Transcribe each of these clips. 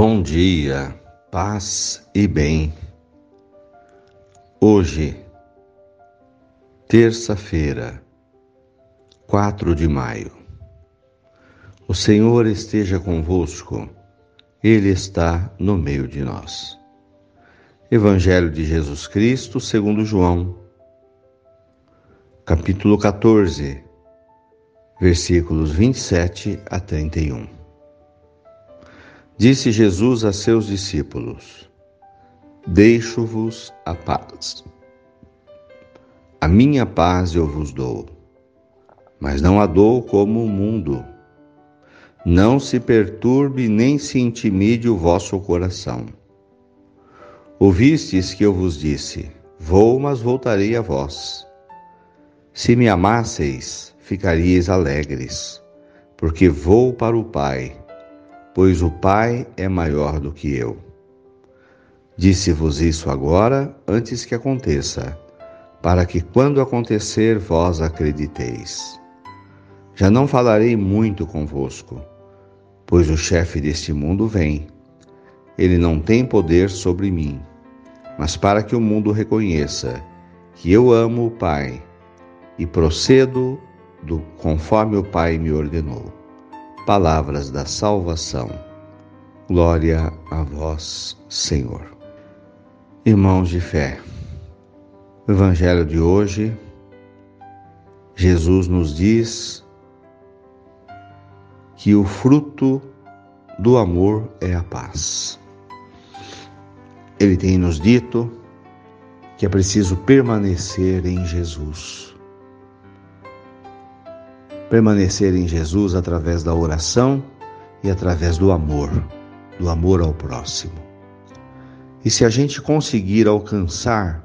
Bom dia, paz e bem. Hoje, terça-feira, 4 de maio. O Senhor esteja convosco, Ele está no meio de nós. Evangelho de Jesus Cristo, segundo João, capítulo 14, versículos 27 a 31. Disse Jesus a seus discípulos: Deixo-vos a paz. A minha paz eu vos dou, mas não a dou como o mundo. Não se perturbe nem se intimide o vosso coração. Ouvistes que eu vos disse: Vou, mas voltarei a vós. Se me amasseis, ficaríeis alegres, porque vou para o Pai pois o Pai é maior do que eu. Disse-vos isso agora, antes que aconteça, para que quando acontecer vós acrediteis. Já não falarei muito convosco, pois o chefe deste mundo vem. Ele não tem poder sobre mim, mas para que o mundo reconheça que eu amo o Pai e procedo do conforme o Pai me ordenou palavras da salvação. Glória a vós, Senhor. Irmãos de fé, o Evangelho de hoje, Jesus nos diz que o fruto do amor é a paz. Ele tem nos dito que é preciso permanecer em Jesus permanecer em Jesus através da oração e através do amor, do amor ao próximo. E se a gente conseguir alcançar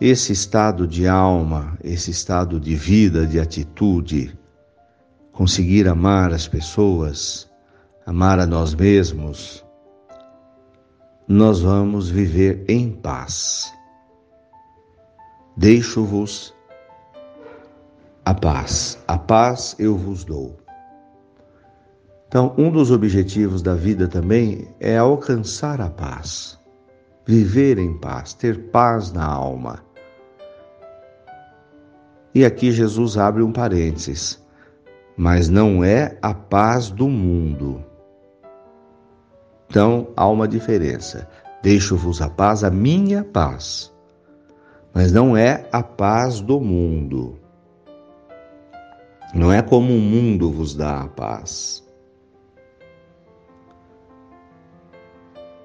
esse estado de alma, esse estado de vida, de atitude, conseguir amar as pessoas, amar a nós mesmos, nós vamos viver em paz. Deixo-vos a paz. A paz eu vos dou. Então, um dos objetivos da vida também é alcançar a paz, viver em paz, ter paz na alma. E aqui Jesus abre um parênteses, mas não é a paz do mundo. Então, há uma diferença. Deixo-vos a paz, a minha paz, mas não é a paz do mundo. Não é como o mundo vos dá a paz.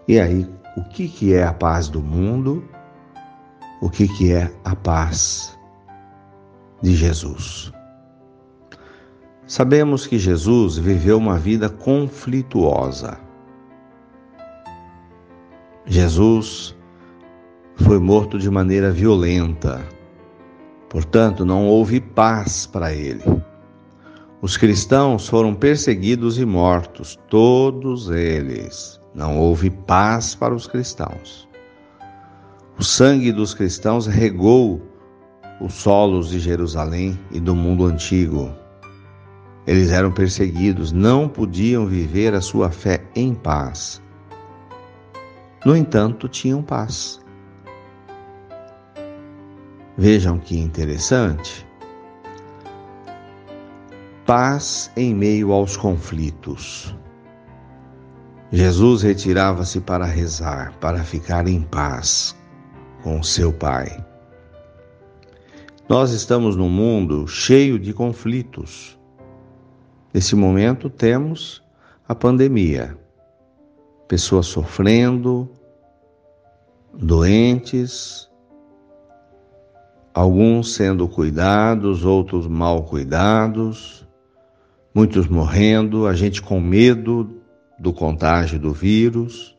E aí, o que, que é a paz do mundo? O que, que é a paz de Jesus? Sabemos que Jesus viveu uma vida conflituosa. Jesus foi morto de maneira violenta, portanto, não houve paz para ele. Os cristãos foram perseguidos e mortos, todos eles. Não houve paz para os cristãos. O sangue dos cristãos regou os solos de Jerusalém e do mundo antigo. Eles eram perseguidos, não podiam viver a sua fé em paz. No entanto, tinham paz. Vejam que interessante paz em meio aos conflitos. Jesus retirava-se para rezar, para ficar em paz com seu Pai. Nós estamos num mundo cheio de conflitos. Nesse momento temos a pandemia, pessoas sofrendo, doentes, alguns sendo cuidados, outros mal cuidados muitos morrendo, a gente com medo do contágio do vírus.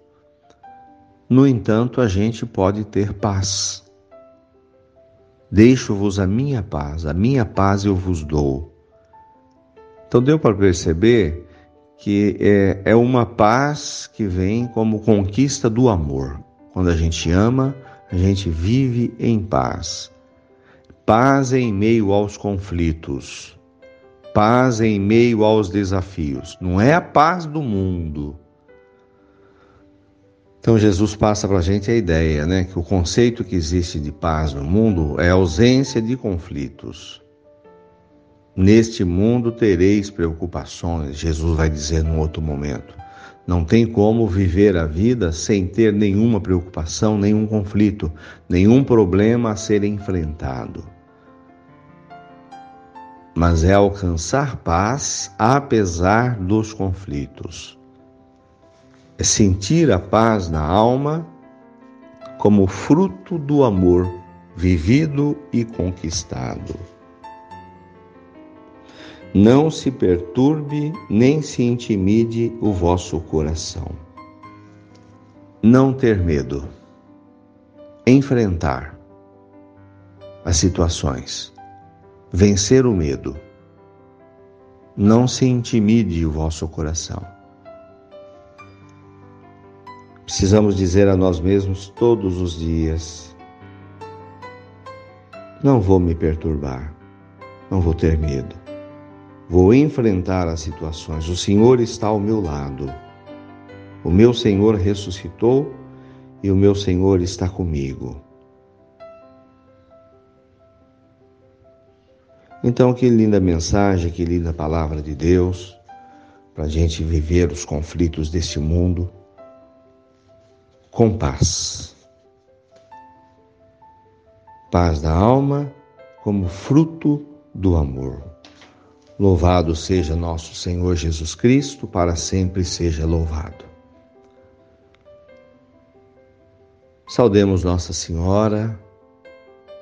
No entanto, a gente pode ter paz. Deixo-vos a minha paz, a minha paz eu vos dou. Então deu para perceber que é, é uma paz que vem como conquista do amor. Quando a gente ama, a gente vive em paz. Paz em meio aos conflitos paz em meio aos desafios. Não é a paz do mundo, Então Jesus passa para a gente a ideia, né, que o conceito que existe de paz no mundo é ausência de conflitos. Neste mundo tereis preocupações, Jesus vai dizer num outro momento. Não tem como viver a vida sem ter nenhuma preocupação, nenhum conflito, nenhum problema a ser enfrentado. Mas é alcançar paz apesar dos conflitos é sentir a paz na alma como fruto do amor vivido e conquistado. Não se perturbe nem se intimide o vosso coração. Não ter medo. Enfrentar as situações. Vencer o medo. Não se intimide o vosso coração. Precisamos dizer a nós mesmos todos os dias: não vou me perturbar, não vou ter medo, vou enfrentar as situações. O Senhor está ao meu lado. O meu Senhor ressuscitou e o meu Senhor está comigo. Então, que linda mensagem, que linda palavra de Deus para a gente viver os conflitos deste mundo com paz. Paz da alma como fruto do amor. Louvado seja nosso Senhor Jesus Cristo, para sempre seja louvado. Saudemos Nossa Senhora,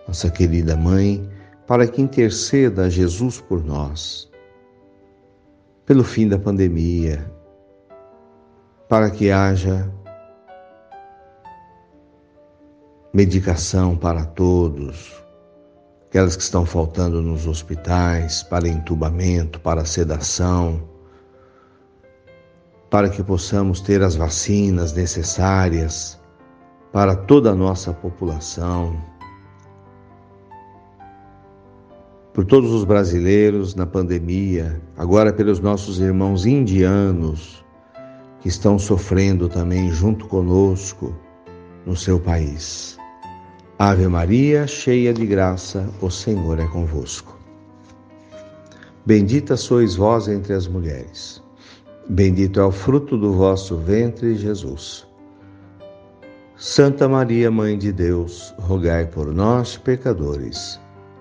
nossa querida mãe, para que interceda a Jesus por nós, pelo fim da pandemia, para que haja medicação para todos, aquelas que estão faltando nos hospitais, para entubamento, para sedação, para que possamos ter as vacinas necessárias para toda a nossa população. Por todos os brasileiros na pandemia, agora pelos nossos irmãos indianos que estão sofrendo também junto conosco no seu país. Ave Maria, cheia de graça, o Senhor é convosco. Bendita sois vós entre as mulheres. Bendito é o fruto do vosso ventre, Jesus. Santa Maria, Mãe de Deus, rogai por nós, pecadores,